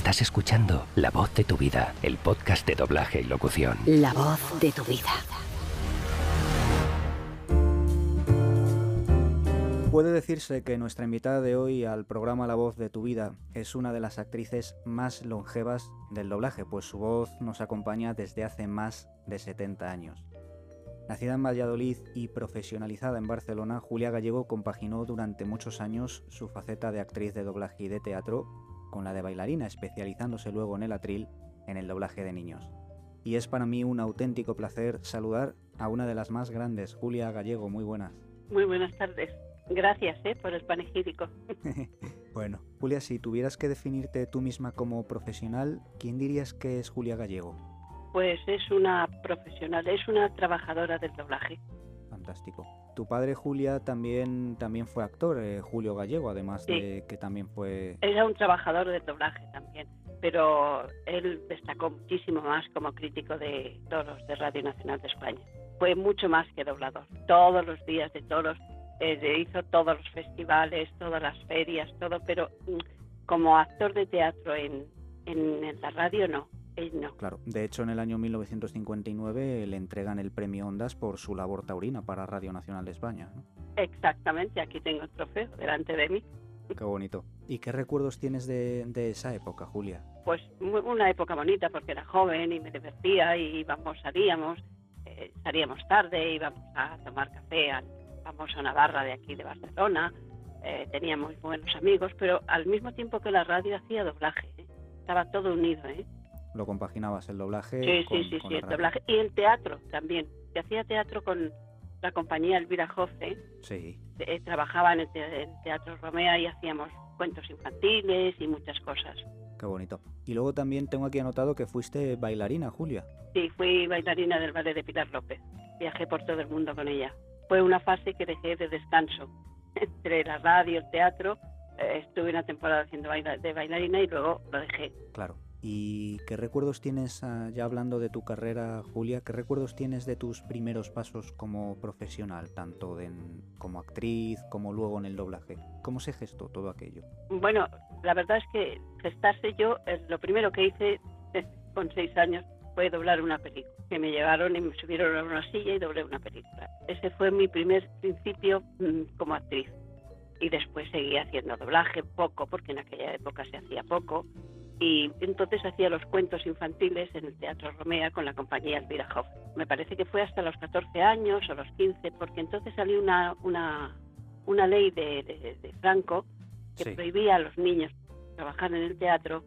Estás escuchando La Voz de tu Vida, el podcast de doblaje y locución. La voz de tu vida. Puede decirse que nuestra invitada de hoy al programa La voz de tu vida es una de las actrices más longevas del doblaje, pues su voz nos acompaña desde hace más de 70 años. Nacida en Valladolid y profesionalizada en Barcelona, Julia Gallego compaginó durante muchos años su faceta de actriz de doblaje y de teatro con la de bailarina, especializándose luego en el atril en el doblaje de niños. Y es para mí un auténtico placer saludar a una de las más grandes, Julia Gallego. Muy buenas. Muy buenas tardes. Gracias ¿eh? por el panegírico. bueno, Julia, si tuvieras que definirte tú misma como profesional, ¿quién dirías que es Julia Gallego? Pues es una profesional, es una trabajadora del doblaje. Fantástico. Tu padre Julia también también fue actor, eh, Julio Gallego, además de que también fue. Era un trabajador del doblaje también, pero él destacó muchísimo más como crítico de toros de Radio Nacional de España. Fue mucho más que doblador. Todos los días de toros eh, hizo todos los festivales, todas las ferias, todo, pero mm, como actor de teatro en, en la radio no no. Claro, de hecho en el año 1959 le entregan el premio Ondas por su labor taurina para Radio Nacional de España. Exactamente, aquí tengo el trofeo delante de mí. Qué bonito. ¿Y qué recuerdos tienes de, esa época, Julia? Pues una época bonita porque era joven y me divertía y íbamos, salíamos, eh, salíamos tarde, íbamos a tomar café al famoso Navarra de aquí de Barcelona, eh, teníamos buenos amigos, pero al mismo tiempo que la radio hacía doblaje, ¿eh? estaba todo unido, ¿eh? Lo compaginabas el doblaje. Sí, sí, sí, sí el doblaje y el teatro también. Se hacía teatro con la compañía Elvira Jofre. Sí. Eh, trabajaba en el, Teatro Romea y hacíamos cuentos infantiles y muchas cosas. Qué bonito. Y luego también tengo aquí anotado que fuiste bailarina, Julia. Sí, fui bailarina del ballet de Pilar López. Viajé por todo el mundo con ella. Fue una fase que dejé de descanso entre la radio, el teatro. Eh, estuve una temporada haciendo de bailarina y luego lo dejé. Claro. ¿Y qué recuerdos tienes, ah, ya hablando de tu carrera, Julia, qué recuerdos tienes de tus primeros pasos como profesional, tanto como actriz como luego en el doblaje? ¿Cómo se gestó todo aquello? Bueno, la verdad es que gestarse yo, lo primero que hice con seis años fue doblar una película. Que me llevaron y me subieron a una silla y doblé una película. Ese fue mi primer principio mm, como actriz. Y después seguí haciendo doblaje, poco, porque en aquella época se hacía poco y entonces hacía los cuentos infantiles en el Teatro Romea con la compañía Elvira Hoff. Me parece que fue hasta los 14 años o los 15, porque entonces salió una, una, una ley de, de, Franco que prohibía a los niños trabajar en el teatro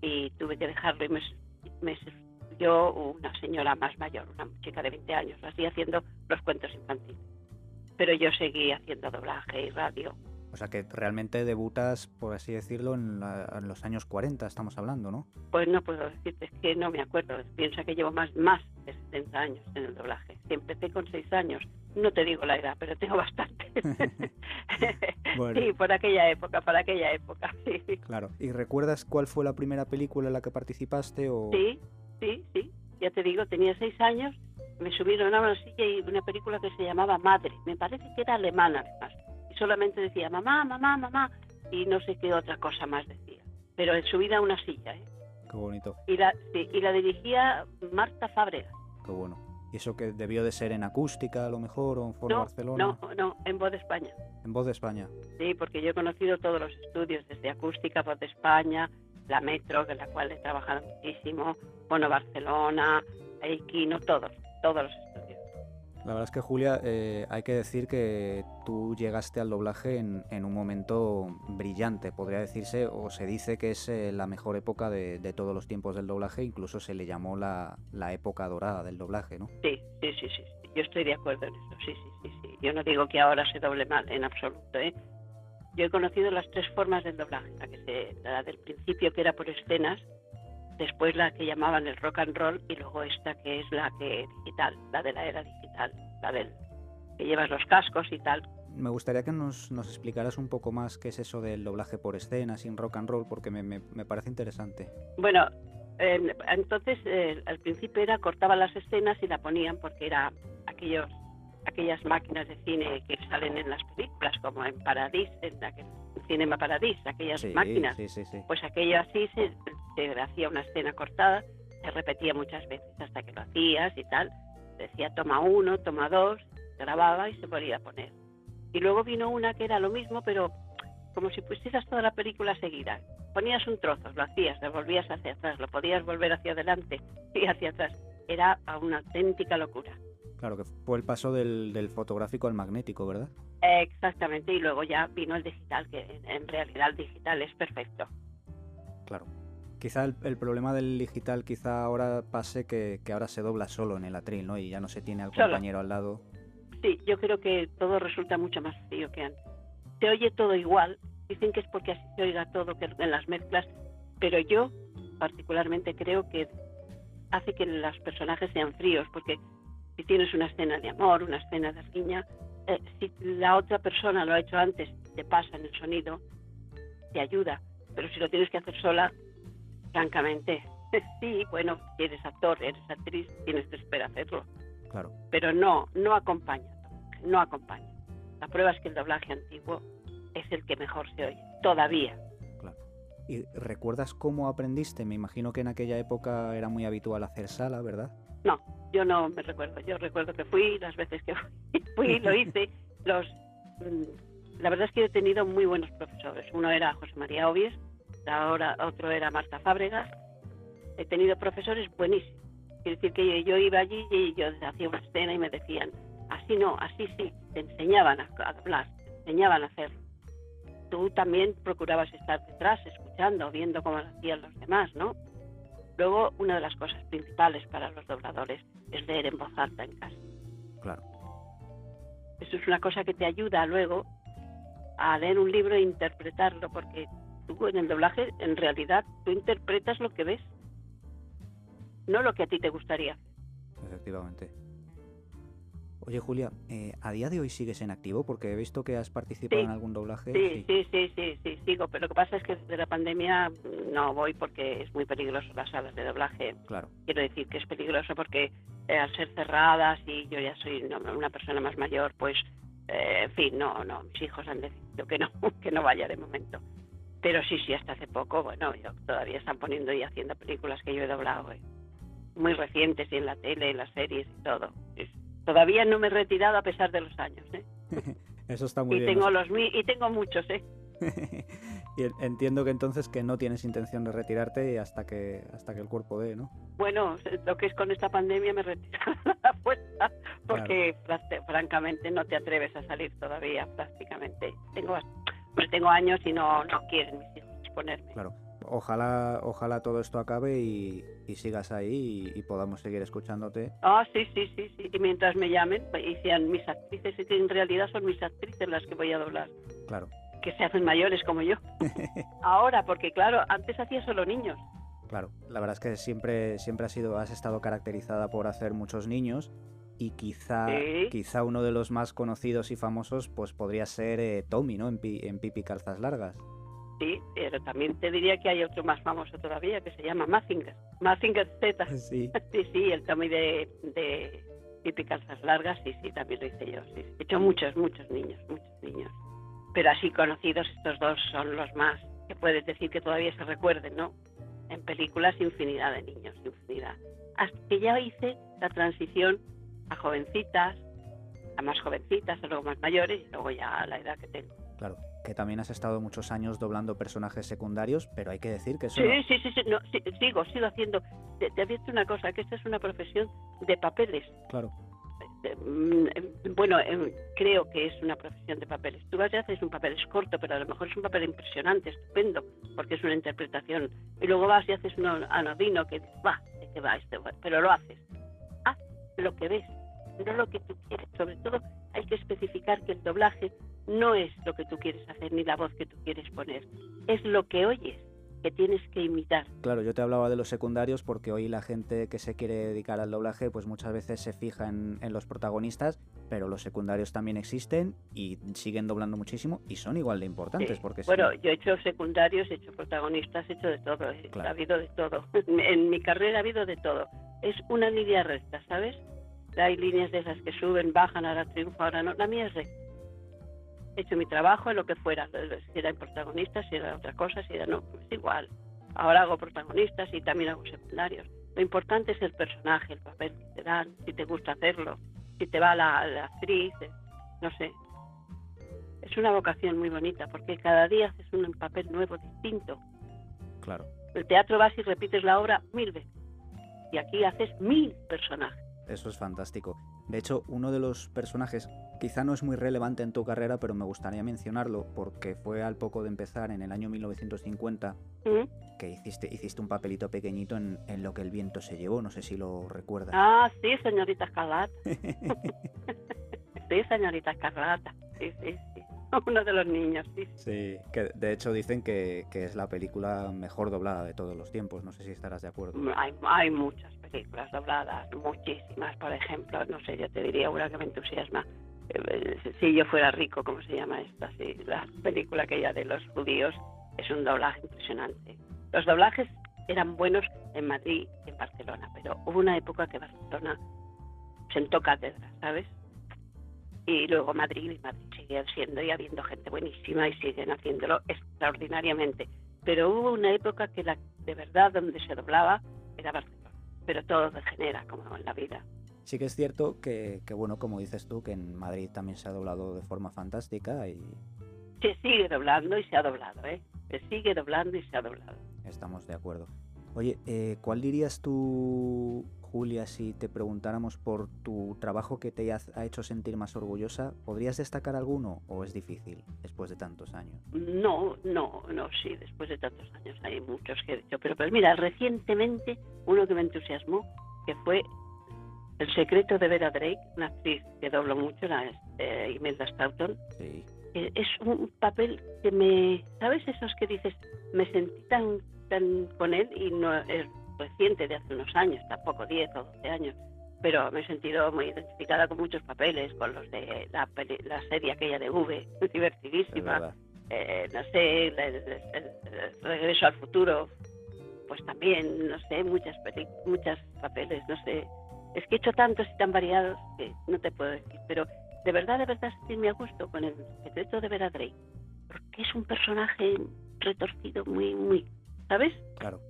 y tuve que dejarlo y me, me una señora más mayor, una chica de 20 años, así haciendo los cuentos infantiles. Pero yo seguí haciendo doblaje y radio o sea que realmente debutas, por así decirlo, en, los años 40, estamos hablando, ¿no? Pues no puedo decirte, es que no me acuerdo. Piensa que llevo más, más de 70 años en el doblaje. Si empecé con 6 años, no te digo la edad, pero tengo bastante. Sí, por aquella época, para aquella época, sí. Claro. ¿Y recuerdas cuál fue la primera película en la que participaste? O... Sí, sí, sí. Ya te digo, tenía 6 años, me subieron a una silla y una película que se llamaba Madre. Me parece que era alemana, además solamente decía mamá, mamá, mamá, y no sé qué otra cosa más decía. Pero en su vida una silla, ¿eh? Qué bonito. Y la, y la dirigía Marta Fábrega. Qué bueno. ¿Y eso que debió de ser en acústica a lo mejor o en Foro Barcelona? No, no, en Voz de España. En Voz de España. Sí, porque yo he conocido todos los estudios, desde acústica, Voz de España, la Metro, con la cual he trabajado muchísimo, Bono Barcelona, Eikino, todos, todos los estudios. La verdad es que Julia, eh, hay que decir que tú llegaste al doblaje en, un momento brillante, podría decirse, o se dice que es eh, la mejor época de, todos los tiempos del doblaje, incluso se le llamó la, época dorada del doblaje, ¿no? Sí, sí, sí, sí, yo estoy de acuerdo en eso, sí, sí, sí, sí. Yo no digo que ahora se doble mal, en absoluto, ¿eh? Yo he conocido las tres formas del doblaje, la, que se, la del principio que era por escenas, después la que llamaban el rock and roll y luego esta que es la que digital, la de la era digital, la del que llevas los cascos y tal. Me gustaría que nos, nos explicaras un poco más qué es eso del doblaje por escena sin rock and roll, porque me, me, parece interesante. Bueno, entonces eh, al principio era cortaban las escenas y la ponían porque era aquellos aquellas máquinas de cine que salen en las películas, como en Paradis, en, la, Cinema Paradis, aquellas máquinas. pues aquello así se, se hacía una escena cortada, se repetía muchas veces hasta que lo hacías y tal. Decía toma uno, toma dos, grababa y se podía poner. Y luego vino una que era lo mismo, pero como si pusieras toda la película seguida. Ponías un trozo, lo hacías, lo volvías hacia atrás, lo podías volver hacia adelante y hacia atrás. Era una auténtica locura. Claro, que fue el paso del, del fotográfico al magnético, ¿verdad? Exactamente, y luego ya vino el digital, que en realidad el digital es perfecto. Claro. Quizá el, el problema del digital quizá ahora pase que, que, ahora se dobla solo en el atril, ¿no? Y ya no se tiene al Solo. compañero al lado. Sí, yo creo que todo resulta mucho más frío que antes. Se oye todo igual, dicen que es porque así se oiga todo que en las mezclas, pero yo particularmente creo que hace que los personajes sean fríos, porque si tienes una escena de amor, una escena de riña, eh, si la otra persona lo ha hecho antes, te pasa en el sonido, te ayuda, pero si lo tienes que hacer sola, francamente, sí, bueno, si eres actor, eres actriz, tienes que esperar hacerlo, Claro. pero no, no acompaña, no acompaña. La prueba es que el doblaje antiguo es el que mejor se oye, todavía. ¿Y recuerdas cómo aprendiste? Me imagino que en aquella época era muy habitual hacer sala, ¿verdad? No, yo no me recuerdo. Yo recuerdo que fui, las veces que fui, fui lo hice. Los, mm, la verdad es que he tenido muy buenos profesores. Uno era José María Obies, ahora otro era Marta Fábregas. He tenido profesores buenísimos. Quiere decir que yo iba allí y yo hacía una escena y me decían, así no, así sí. Te enseñaban a hablar, te enseñaban a hacerlo. Tú también procurabas estar detrás, escuchando, viendo cómo lo hacían los demás, ¿no? Luego, una de las cosas principales para los dobladores es leer en voz alta en casa. Claro. Eso es una cosa que te ayuda luego a leer un libro e interpretarlo, porque tú en el doblaje, en realidad, tú interpretas lo que ves, no lo que a ti te gustaría. Efectivamente. Oye, Julia, eh, ¿a día de hoy sigues en activo? Porque he visto que has participado Sí. en algún doblaje. Sí, sí, sí, sí, sí, sigo, pero lo que pasa es que desde la pandemia no voy porque es muy peligroso las salas de doblaje. Claro, Quiero decir que es peligroso porque eh, al ser cerradas y yo ya soy una, una persona más mayor, pues, eh, en fin, no, no, mis hijos han decidido que no, que no vaya de momento. Pero sí, sí, hasta hace poco, bueno, yo- todavía están poniendo y haciendo películas que yo he doblado, eh, muy recientes y en la tele, en las series y todo. Todavía no me he retirado a pesar de los años, ¿eh? eso está muy Y bien. tengo los y tengo muchos, ¿eh? y en- entiendo que entonces que no tienes intención de retirarte hasta que hasta que el cuerpo dé, ¿no? Bueno, lo que es con esta pandemia me retiro a la fuerza porque fran- francamente no te atreves a salir todavía prácticamente. Tengo pues tengo años y no no quieren mis hijos exponerme. Claro. Ojalá, ojalá todo esto acabe y, y sigas ahí y, y podamos seguir escuchándote. Ah, sí, sí, sí, sí. Y mientras me llamen pues, y sean mis actrices, y que en realidad son mis actrices las que voy a doblar, Claro. que se hacen mayores como yo. Ahora, porque claro, antes hacía solo niños. Claro, la verdad es que siempre, siempre has sido, has estado caracterizada por hacer muchos niños y quizá, Sí. quizá uno de los más conocidos y famosos pues podría ser eh, Tommy, ¿no? En, Pi- en Pipi Calzas Largas. Sí, pero también te diría que hay otro más famoso todavía que se llama Mazinger. Mazinger Z. Sí, Sí, sí, el Tommy de, de Pipi Calzas Largas, sí, sí, también lo hice yo. Sí. He hecho muchos, muchos niños, muchos niños. Pero así conocidos, estos dos son los más que puedes decir que todavía se recuerden, ¿no? En películas, infinidad de niños, infinidad. Hasta que ya hice la transición a jovencitas, a más jovencitas, a luego más mayores y luego ya a la edad que tengo. claro. Que también has estado muchos años doblando personajes secundarios, pero hay que decir que eso Sí, no- sí, sí, sí, no, sí, sigo, sigo haciendo. Te, te advierto una cosa, que esta es una profesión de papeles. Claro, Eh, mm, Bueno, eh, creo que es una profesión de papeles. Tú vas y haces un papel, es corto, pero a lo mejor es un papel impresionante, estupendo, porque es una interpretación. Y luego vas y haces uno anodino que va, ¿de qué va este? Pero lo haces. Haz lo que ves, no lo que tú quieres. Sobre todo hay que especificar que el doblaje no es lo que tú quieres hacer ni la voz que tú quieres poner, es lo que oyes, que tienes que imitar. Claro, yo te hablaba de los secundarios porque hoy la gente que se quiere dedicar al doblaje pues muchas veces se fija en, en los protagonistas, pero los secundarios también existen y siguen doblando muchísimo y son igual de importantes Sí. porque Bueno, no- yo he hecho secundarios, he hecho protagonistas, he hecho de todo, Claro. ha habido de todo. En mi carrera ha habido de todo. Es una línea recta, ¿sabes? Hay líneas de esas que suben, bajan, ahora triunfa, ahora no. La mía es recta. He hecho mi trabajo en lo que fuera, si era en protagonista, si era otra cosa, si era no, es igual. Ahora hago protagonistas y también hago secundarios. Lo importante es el personaje, el papel que te dan, si te gusta hacerlo, si te va la, la actriz, eh, no sé. Es una vocación muy bonita porque cada día haces un papel nuevo, distinto. Claro. El teatro vas y repites la obra mil veces. Y aquí haces mil personajes. Eso es fantástico. De hecho, uno de los personajes, quizá no es muy relevante en tu carrera, pero me gustaría mencionarlo porque fue al poco de empezar en el año 1950 ¿Mm? que hiciste, hiciste un papelito pequeñito en, en Lo que el viento se llevó, no sé si lo recuerdas. Ah, sí, señorita Escarlata. sí, señorita Escarlata. Sí, sí, sí. Uno de los niños, sí. Sí, que de hecho dicen que, que es la película mejor doblada de todos los tiempos, no sé si estarás de acuerdo. Hay, hay muchas películas dobladas, muchísimas, por ejemplo, no sé, yo te diría una que me entusiasma. Eh, Si yo fuera rico, ¿cómo se llama esta? Sí, la película aquella de los judíos es un doblaje impresionante. Los doblajes eran buenos en Madrid y en Barcelona, pero hubo una época que Barcelona sentó cátedra, ¿sabes? Y luego Madrid y Madrid siguen siendo y habiendo gente buenísima y siguen haciéndolo extraordinariamente. Pero hubo una época que la de verdad donde se doblaba era Barcelona. Pero todo degenera como en la vida. Sí que es cierto que, que, bueno, como dices tú, que en Madrid también se ha doblado de forma fantástica y Se sigue doblando y se ha doblado, ¿eh? Se sigue doblando y se ha doblado. estamos de acuerdo. Oye, eh, ¿cuál dirías tú, Julia, si te preguntáramos por tu trabajo que te ha, hecho sentir más orgullosa? ¿Podrías destacar alguno o es difícil después de tantos años? No, no, no, sí, después de tantos años hay muchos que he dicho. Pero, pero mira, recientemente uno que me entusiasmó, que fue El secreto de Vera Drake, una actriz que doblo mucho, la eh, Imelda Staunton. Sí, Eh, es un papel que me, ¿sabes? Esos que dices, me sentí tan, tan con él y no es reciente, de hace unos años, tampoco 10 o 12 años, pero me he sentido muy identificada con muchos papeles, con los de la, la serie aquella de V, divertidísima, eh, no sé, el, el- el- regreso al futuro, pues también, no sé, muchas peli- muchos papeles, no sé. Es que he hecho tantos y tan variados que no te puedo decir, pero de verdad, de verdad sentirme a gusto con el secreto de Vera Drake, porque es un personaje retorcido muy, muy, ¿sabes? Claro.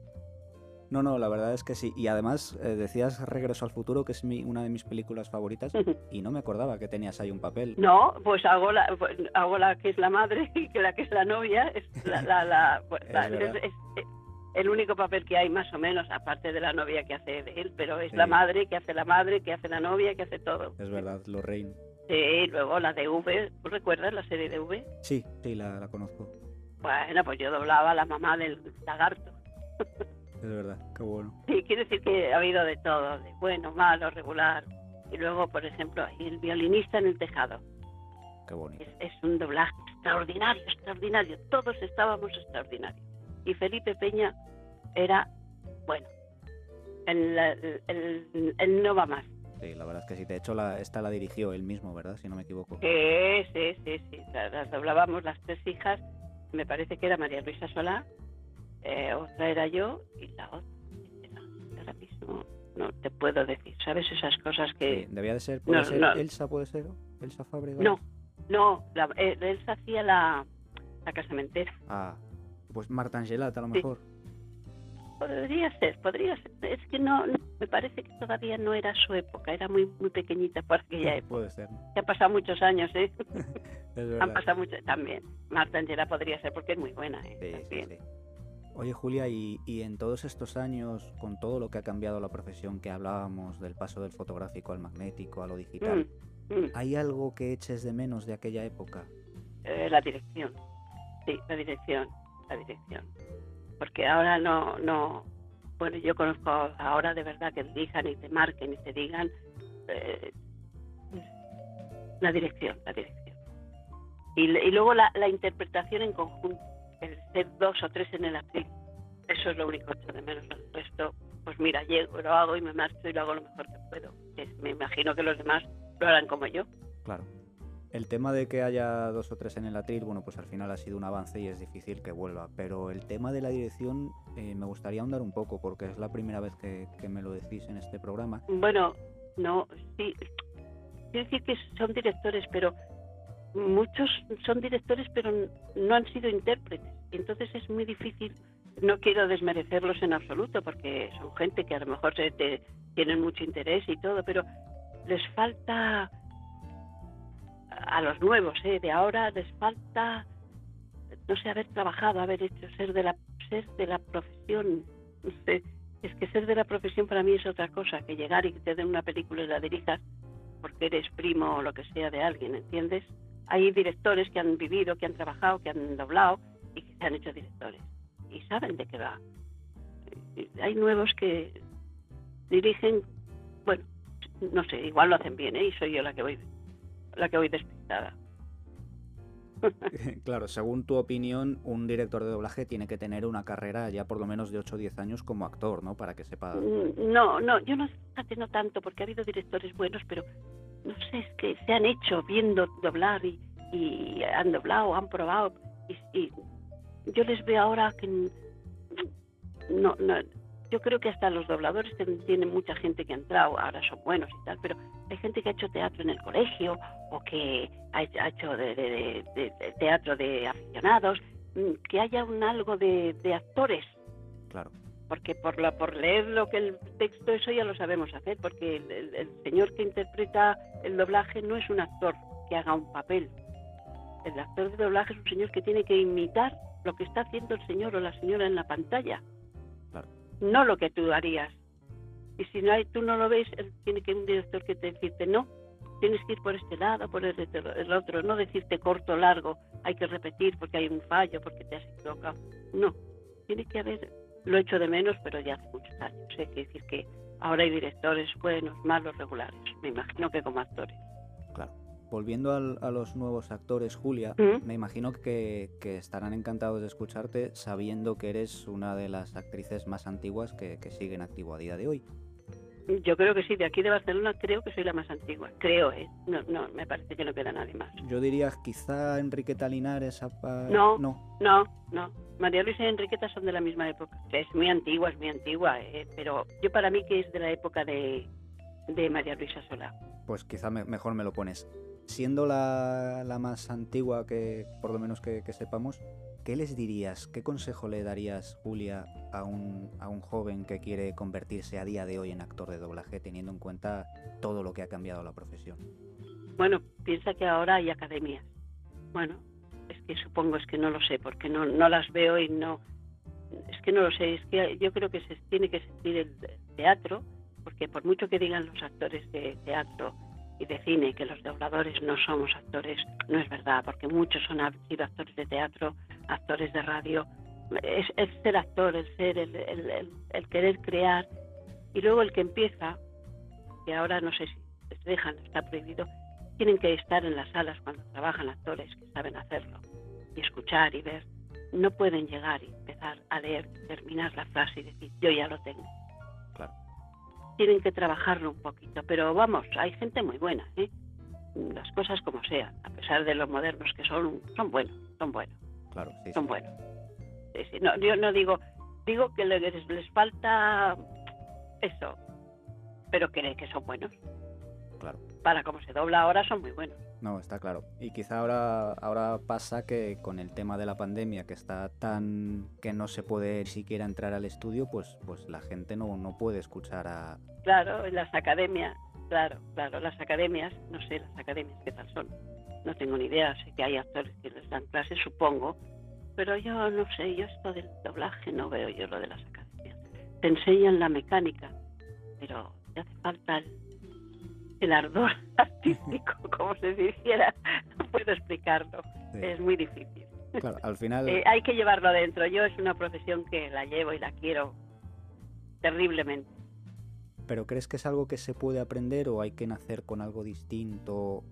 No, no, la verdad es que sí. Y además eh, decías Regreso al futuro, que es mi- una de mis películas favoritas, y no me acordaba que tenías ahí un papel. No, pues hago la, pues hago la que es la madre y que la que es la novia es la, la, la- pues, Es el único papel que hay más o menos, aparte de la novia que hace él, pero es Sí. la madre que hace la madre, que hace la novia, que hace todo. Es verdad, Lorraine. Sí, luego la de V, ¿tú recuerdas la serie de V? Sí, sí, la, la conozco. Bueno, pues yo doblaba a la mamá del lagarto. Es verdad, qué bueno. Sí, quiere decir que ha habido de todo, de bueno, malo, regular. Y luego, por ejemplo, ahí el violinista en el tejado. Qué bonito. Es, es un doblaje extraordinario, extraordinario. Todos estábamos extraordinarios. Y Felipe Peña era, bueno, el, el, el- el no va más. Sí, la verdad es que sí. De hecho, la, esta la dirigió él mismo, ¿verdad? Si no me equivoco. Sí, sí, sí, sí. Las, las doblábamos las tres hijas. Me parece que era María Luisa Solá, eh, otra era yo y la otra. era- Ahora mismo no te puedo decir. ¿Sabes esas cosas que.? Sí, Debía de ser, puede no, ser no. Elsa, puede ser. Elsa Fábrega. No, no, la, eh, él se hacía la, la casamentera. Ah, pues Marta Angelat a lo Sí. mejor. Podría ser, podría ser. Es que no, no, me parece que todavía no era su época, era muy muy pequeñita por aquella época. Puede ser. Ya han pasado muchos años, ¿eh? Es Han verdad. pasado muchos también. Marta Angela podría ser porque es muy buena, ¿eh? Sí, sí, También. sí. Oye, Julia, y, y en todos estos años, con todo lo que ha cambiado la profesión que hablábamos, del paso del fotográfico al magnético, a lo digital, Mm, mm. ¿hay algo que eches de menos de aquella época? Eh, la dirección. Sí, la dirección, la dirección. Porque ahora no, no, bueno, yo conozco ahora de verdad que dirijan y te marquen y te digan eh, la dirección, la dirección. Y, y luego la, la interpretación en conjunto, el ser dos o tres en el actriz, eso es lo único que de menos. El resto, pues mira, llego, lo hago y me marcho y lo hago lo mejor que puedo. Es- me imagino que los demás lo harán como yo. Claro. El tema de que haya dos o tres en el atril, bueno, pues al final ha sido un avance y es difícil que vuelva. Pero el tema de la dirección eh, me gustaría ahondar un poco porque es la primera vez que, que me lo decís en este programa. Bueno, no, sí, quiero decir que son directores, pero muchos son directores, pero no han sido intérpretes. Entonces es muy difícil no quiero desmerecerlos en absoluto porque son gente que a lo mejor se tienen mucho interés y todo, pero les falta a los nuevos, ¿eh? de ahora les falta no sé haber trabajado, haber hecho ser de la ser de la profesión, no sé, es que ser de la profesión para mí es otra cosa que llegar y que te den una película y la dirijas porque eres primo o lo que sea de alguien, ¿entiendes? Hay directores que han vivido, que han trabajado, que han doblado y que se han hecho directores y saben de qué va. Hay nuevos que dirigen, bueno, no sé, igual lo hacen bien, ¿eh? Y soy yo la que voy, la que voy despistada. claro, según tu opinión, un director de doblaje tiene que tener una carrera ya por lo menos de 8 o 10 años como actor, ¿no? Para que sepa. Mm, no, no, yo no, no tanto, porque ha habido directores buenos, pero no sé, es que se han hecho viendo doblar y, han doblado, han probado, y, yo les veo ahora que no, no, yo creo que hasta los dobladores tienen mucha gente que ha entrado, ahora son buenos y tal, pero hay gente que ha hecho teatro en el colegio o que ha hecho de, teatro de aficionados, mm, que haya un algo de, actores. Claro. Porque por, la, por leer lo que el texto, eso ya lo sabemos hacer, porque el señor que interpreta el doblaje no es un actor que haga un papel. El actor de doblaje es un señor que tiene que imitar lo que está haciendo el señor o la señora en la pantalla no lo que tú harías. Y si no hay, tú no lo ves, tiene que un director que te decirte no, tienes que ir por este lado, por el, el otro, no decirte corto largo, hay que repetir porque hay un fallo, porque te has equivocado. No, tiene que haber, lo he hecho de menos, pero ya hace muchos años. Hay que decir que ahora hay directores buenos, malos, regulares. Me imagino que como actores. Claro. Volviendo a los nuevos actores, Julia, ¿Mm? me imagino que, estarán encantados de escucharte sabiendo que eres una de las actrices más antiguas que, siguen activo a día de hoy. Yo creo que sí, de aquí de Barcelona creo que soy la más antigua. Creo, ¿eh? No, no, me parece que no queda nadie más. Yo diría quizá Enriqueta Linares. No, no, no, no. María Luisa y Enriqueta son de la misma época. Es muy antigua, es muy antigua, ¿eh? pero yo para mí que es de la época de, de María Luisa Sola. Pues quizá mejor me lo pones siendo la, más antigua que por lo menos que, sepamos, ¿qué les dirías, qué consejo le darías, Julia, a un, a un joven que quiere convertirse a día de hoy en actor de doblaje, teniendo en cuenta todo lo que ha cambiado la profesión? Bueno, piensa que ahora hay academias. Bueno, es que supongo es que no lo sé, porque no, no las veo y no... Es que no lo sé, es que yo creo que se tiene que sentir el teatro, porque por mucho que digan los actores de teatro, y de cine, que los dobladores no somos actores, no es verdad, porque muchos son, han sido actores de teatro, actores de radio. Es, el ser actor, el ser, el, el, querer crear. Y luego el que empieza, que ahora no sé si les dejan, está prohibido, tienen que estar en las salas cuando trabajan actores que saben hacerlo, y escuchar y ver. No pueden llegar y empezar a leer, terminar la frase y decir, yo ya lo tengo tienen que trabajarlo un poquito, pero vamos, hay gente muy buena, ¿eh? las cosas como sean, a pesar de los modernos que son, son buenos, son buenos. Claro, sí, son buenos. No, yo no digo, digo que les, les falta eso, pero que, que son buenos. Claro. Para como se dobla ahora son muy buenos. No, está claro. Y quizá ahora, ahora pasa que con el tema de la pandemia, que está tan que no se puede siquiera entrar al estudio, pues, pues la gente no, no puede escuchar a... Claro, las academias, claro, claro, las academias, no sé las academias qué tal son. No tengo ni idea, sé que hay actores que les dan clases, supongo, pero yo no sé, yo esto del doblaje no veo yo lo de las academias. Te enseñan la mecánica, pero te hace falta el el ardor artístico, como se dijera, no puedo explicarlo, es muy difícil. Claro, al final... Eh, hay que llevarlo adentro, yo es una profesión que la llevo y la quiero terriblemente. ¿Pero crees que es algo que se puede aprender o hay que nacer con algo distinto?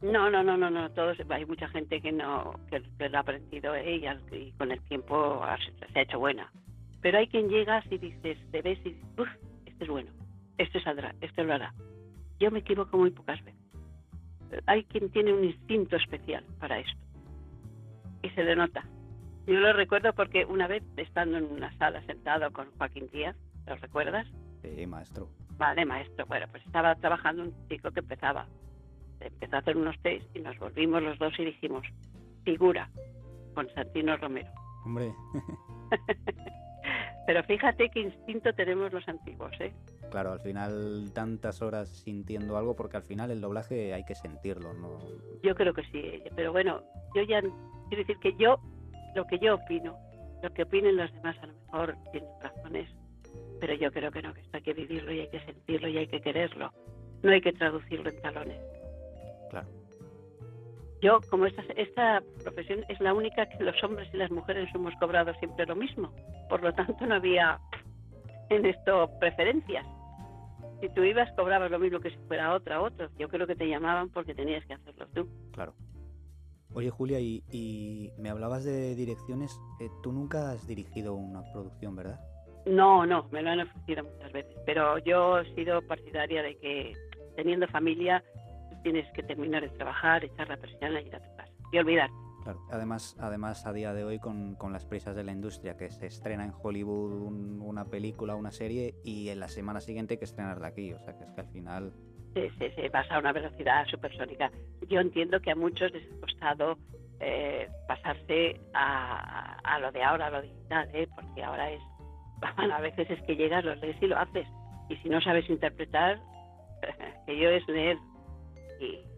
No, no, no, no, no, todos, hay mucha gente que no que, lo ha aprendido ella y, con el tiempo se ha hecho buena. Pero hay quien llega y dices, te ves y dices, uff, este es bueno, este saldrá, este lo hará yo me equivoco muy pocas veces. Hay quien tiene un instinto especial para esto. Y se le nota. Yo lo recuerdo porque una vez, estando en una sala sentado con Joaquín Díaz, ¿lo recuerdas? Sí, maestro. Vale, maestro. Bueno, pues estaba trabajando un chico que empezaba. Empezó a hacer unos test y nos volvimos los dos y dijimos, figura, con Santino Romero. Hombre. Pero fíjate qué instinto tenemos los antiguos, ¿eh? Claro, al final tantas horas sintiendo algo, porque al final el doblaje hay que sentirlo, ¿no? Yo creo que sí, pero bueno, yo ya quiero decir que yo, lo que yo opino, lo que opinen los demás a lo mejor tienen razones, pero yo creo que no, que esto hay que vivirlo y hay que sentirlo y hay que quererlo, no hay que traducirlo en talones. Claro. Yo, como esta, esta profesión es la única que los hombres y las mujeres hemos cobrado siempre lo mismo, por lo tanto no había en esto preferencias. Si tú ibas, cobrabas lo mismo que si fuera otra, otro. Yo creo que te llamaban porque tenías que hacerlo tú. Claro. Oye, Julia, y, me hablabas de direcciones. Eh, tú nunca has dirigido una producción, ¿verdad? No, no, me lo han ofrecido muchas veces. Pero yo he sido partidaria de que teniendo familia tienes que terminar de trabajar, echar la persiana y ir a tu casa. Y olvidarte. Claro. Además, además a día de hoy con, las prisas de la industria, que se estrena en Hollywood una película, una serie y en la semana siguiente hay que estrenarla aquí. O sea que es que al final... Se, se, pasa a una velocidad supersónica. Yo entiendo que a muchos les ha costado eh, pasarse a, a, lo de ahora, a lo digital, ¿eh? porque ahora es... a veces es que llegas, lo lees y lo haces. Y si no sabes interpretar, que yo es leer y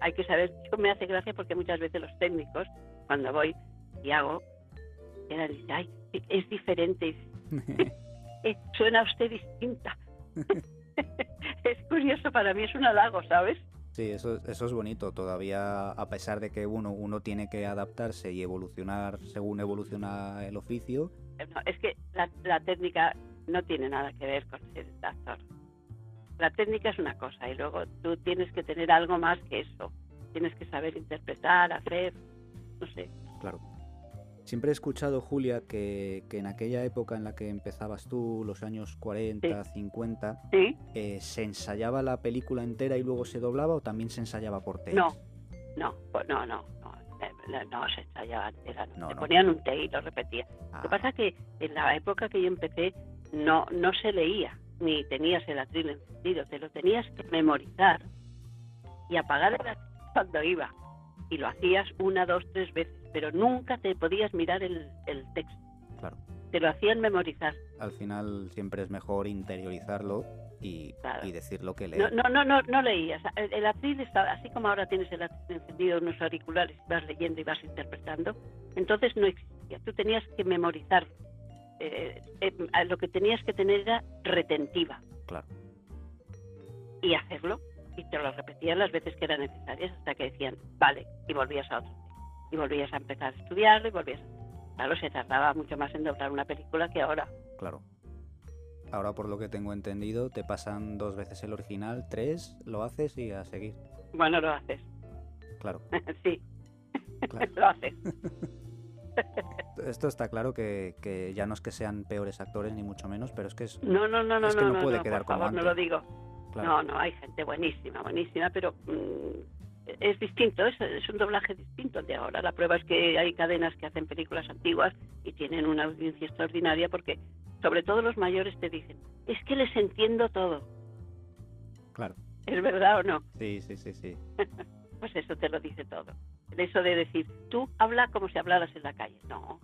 hay que saber, yo me hace gracia porque muchas veces los técnicos, cuando voy y hago, eran, ay, es diferente, eh, suena usted distinta. es curioso, para mí es un halago, ¿sabes? Sí, eso, eso es bonito. Todavía, a pesar de que uno, uno tiene que adaptarse y evolucionar según evoluciona el oficio. Es que la, la técnica no tiene nada que ver con ser actor la técnica es una cosa y luego tú tienes que tener algo más que eso. Tienes que saber interpretar, hacer, no sé. Claro. Siempre he escuchado, Julia, que, en aquella época en la que empezabas tú, los años 40, 50, eh, ¿se ensayaba la película entera y luego se doblaba o también se ensayaba por takes? No, no, pues no, no, no, no, se ensayaba entera. No, ponían un take y lo repetía. Lo que ah. pasa es que en la época que yo empecé no, no se leía ni tenías el atril encendido, te lo tenías que memorizar y apagar el atril cuando iba. Y lo hacías una, dos, tres veces, pero nunca te podías mirar el, texto. Claro. Te lo hacían memorizar. Al final siempre es mejor interiorizarlo y, decir lo que lees. No, no, no, no, leías. El, atril estaba, así como ahora tienes el atril encendido en unos auriculares y vas leyendo y vas interpretando, entonces no existía. Tú tenías que memorizarlo eh, eh, lo que tenías que tener era retentiva. Claro. Y hacerlo. Y te lo repetían las veces que eran necesarias hasta que decían, vale, y volvías a otro. Y volvías a empezar a estudiarlo y volvías. Claro, se tardaba mucho más en doblar una película que ahora. Claro. Ahora, por lo que tengo entendido, te pasan dos veces el original, tres, lo haces y a seguir. Bueno, lo haces. Claro. sí. lo haces. Esto está claro que, ya no es que sean peores actores ni mucho menos, pero es que es, no, no, no, es que no, puede quedar por como favor, no lo digo. No, no, hay gente buenísima, buenísima, pero mm, es distinto, es, es, un doblaje distinto de ahora. La prueba es que hay cadenas que hacen películas antiguas y tienen una audiencia extraordinaria porque, sobre todo los mayores, te dicen, es que les entiendo todo. Claro. ¿Es verdad o no? Sí, sí, sí, sí. pues eso te lo dice todo eso de decir, tú habla como si hablaras en la calle. No,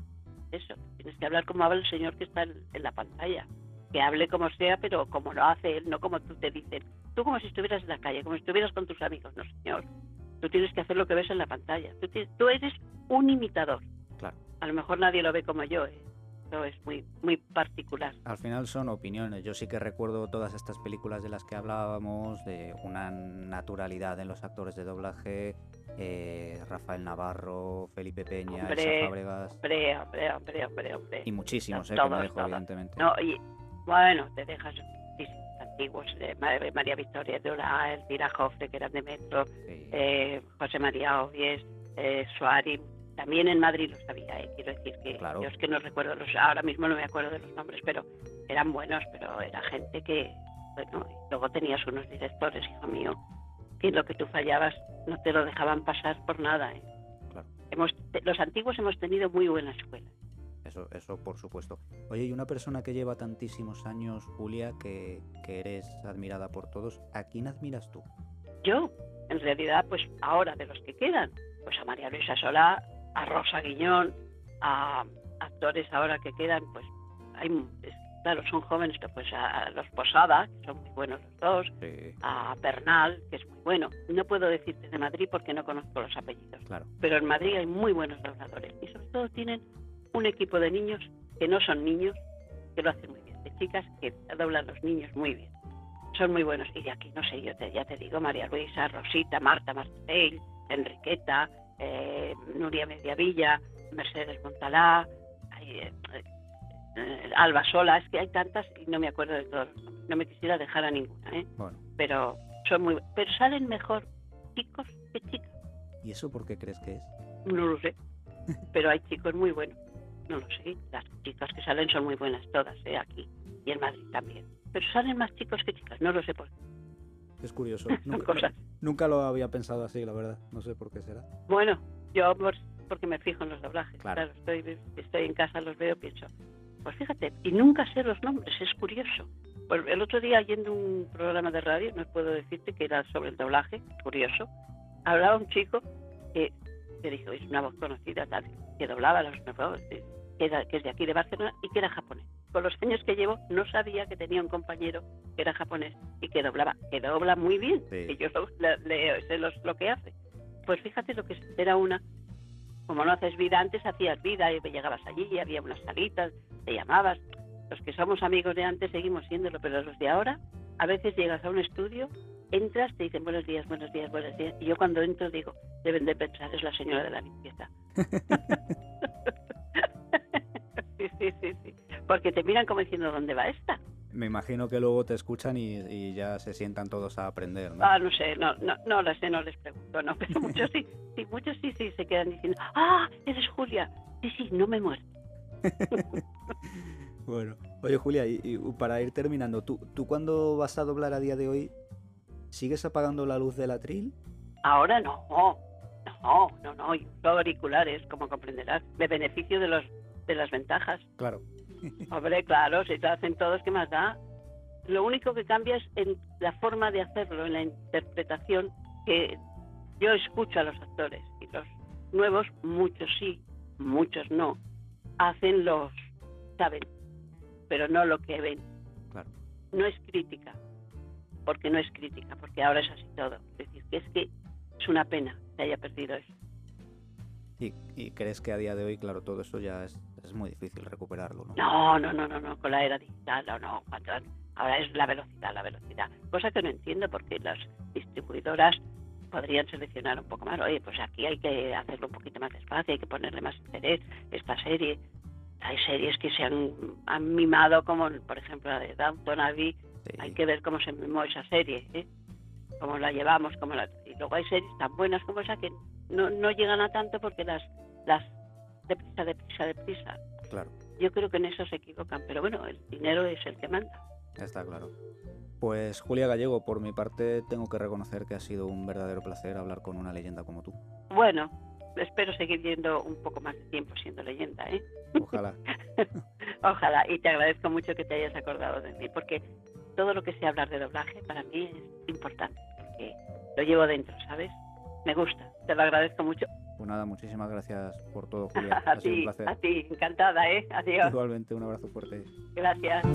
eso, tienes que hablar como habla el señor que está en, la pantalla. Que hable como sea, pero como lo hace él, no como tú te dicen. Tú como si estuvieras en la calle, como si estuvieras con tus amigos. No, señor. Tú tienes que hacer lo que ves en la pantalla. Tú, tú eres un imitador. Claro. A lo mejor nadie lo ve como yo, ¿eh? Eso es muy, muy particular. Al final son opiniones. Yo sí que recuerdo todas estas películas de las que hablábamos, de una naturalidad en los actores de doblaje, eh, Rafael Navarro, Felipe Peña, hombre, Fábregas. Hombre, hombre, hombre, hombre, Y muchísimos, eh, que me dejo, evidentemente. No, y bueno, te dejas antiguos, eh, María Victoria de Ola, Elvira Jofre, que eran de Metro, eh, José María Ovies, eh, Suárez, también en Madrid lo sabía, eh, quiero decir que yo es que no recuerdo, los, ahora mismo no me acuerdo de los nombres, pero eran buenos, pero era gente que, bueno, luego tenías unos directores, hijo mío, que lo que tú fallabas no te lo dejaban pasar por nada. ¿eh? Hemos, los antiguos hemos tenido muy buena escuela. Eso, eso por supuesto. Oye, y una persona que lleva tantísimos años, Julia, que, que eres admirada por todos, ¿a quién admiras tú? Yo, en realidad, pues ahora de los que quedan, pues a María Luisa Solá, a Rosa Guiñón, a actores ahora que quedan, pues hay, claro, son jóvenes, pues a los Posada, que son muy buenos los dos, a Bernal, que es muy bueno. No puedo decirte de Madrid porque no conozco los apellidos, claro. pero en Madrid hay muy buenos dobladores y sobre todo tienen un equipo de niños que no son niños, que lo hacen muy bien, de chicas que doblan los niños muy bien. Son muy buenos. Y de aquí, no sé, yo te, ya te digo, María Luisa, Rosita, Marta Martel, Enriqueta, eh, Nuria Mediavilla, Mercedes Montalá, eh, eh, Alba Sola, es que hay tantas y no me acuerdo de todos. No me quisiera dejar a ninguna, ¿eh? Pero son muy, pero salen mejor chicos que chicas. ¿Y eso por qué crees que es? No lo sé, pero hay chicos muy buenos. No lo sé, las chicas que salen son muy buenas todas, ¿eh? Aquí y en Madrid también. Pero salen más chicos que chicas, no lo sé por qué. Es curioso. Nunca, lo había pensado así, la verdad. No sé por qué será. Bueno, yo porque me fijo en los doblajes. Claro, estoy, estoy en casa, los veo, pienso. Pues fíjate, y nunca sé los nombres, es curioso. Pues el otro día, yendo un programa de radio, no puedo decirte que era sobre el doblaje, curioso, hablaba un chico que, que dijo, es una voz conocida, tal, que doblaba los que, era, que es de aquí de Barcelona y que era japonés con los años que llevo, no sabía que tenía un compañero que era japonés y que doblaba, que dobla muy bien, que yo le, sé lo que hace. Pues fíjate lo que era una, como no haces vida antes, hacías vida y llegabas allí, había unas salitas, te llamabas. Los que somos amigos de antes seguimos siéndolo, pero los de ahora, a veces llegas a un estudio, entras, te dicen buenos días, buenos días, buenos días, y yo cuando entro digo, deben de pensar, es la señora de la limpieza. sí, sí, sí, sí porque te miran como diciendo, ¿dónde va esta? Me imagino que luego te escuchan y, ya se sientan todos a aprender, ¿no? Ah, no sé, no, no, no lo sé, no les pregunto, no, pero muchos sí, sí, muchos sí, sí, se quedan diciendo, ¡ah, eres Julia! Sí, sí, no me muero. bueno, oye Julia, y, para ir terminando, ¿tú, ¿tú cuando vas a doblar a día de hoy, sigues apagando la luz del atril? Ahora no, no, no, no, y auriculares, como comprenderás, de beneficio de los de las ventajas. Claro. Hombre, claro, si te hacen todos, ¿qué más da? Lo único que cambia es en la forma de hacerlo, en la interpretación, que yo escucho a los actores y los nuevos, muchos sí, muchos no, hacen los, saben, pero no lo que ven. Claro. No es crítica, porque no es crítica, porque ahora es así todo. Es decir, que es que es una pena que haya perdido eso. ¿Y, crees que a día de hoy, claro, todo eso ya es, es muy difícil recuperarlo, ¿no? No, no, no, no, no, con la era digital, no, no, ahora es la velocidad, la velocidad. Cosa que no entiendo porque las distribuidoras podrían seleccionar un poco más, oye, pues aquí hay que hacerlo un poquito más despacio, hay que ponerle más interés, esta serie. Hay series que se han, han mimado, como por ejemplo la de Downton Abbey, hay que ver cómo se mimó esa serie, ¿eh? cómo la llevamos, cómo la... y luego hay series tan buenas como esa que no, no llegan a tanto porque las, las deprisa, deprisa, deprisa. Claro. Yo creo que en eso se equivocan, pero bueno, el dinero es el que manda. Está claro. Pues Julia Gallego, por mi parte tengo que reconocer que ha sido un verdadero placer hablar con una leyenda como tú. Bueno, espero seguir viendo un poco más de tiempo siendo leyenda, ¿eh? Ojalá. Ojalá, y te agradezco mucho que te hayas acordado de mí, porque todo lo que sea hablar de doblaje para mí es importante, porque lo llevo dentro, ¿sabes? Me gusta, te lo agradezco mucho. Pues nada, muchísimas gracias por todo, Julia. a ti, a ti, encantada, ¿eh? Adiós. Igualmente, un abrazo fuerte. Gracias.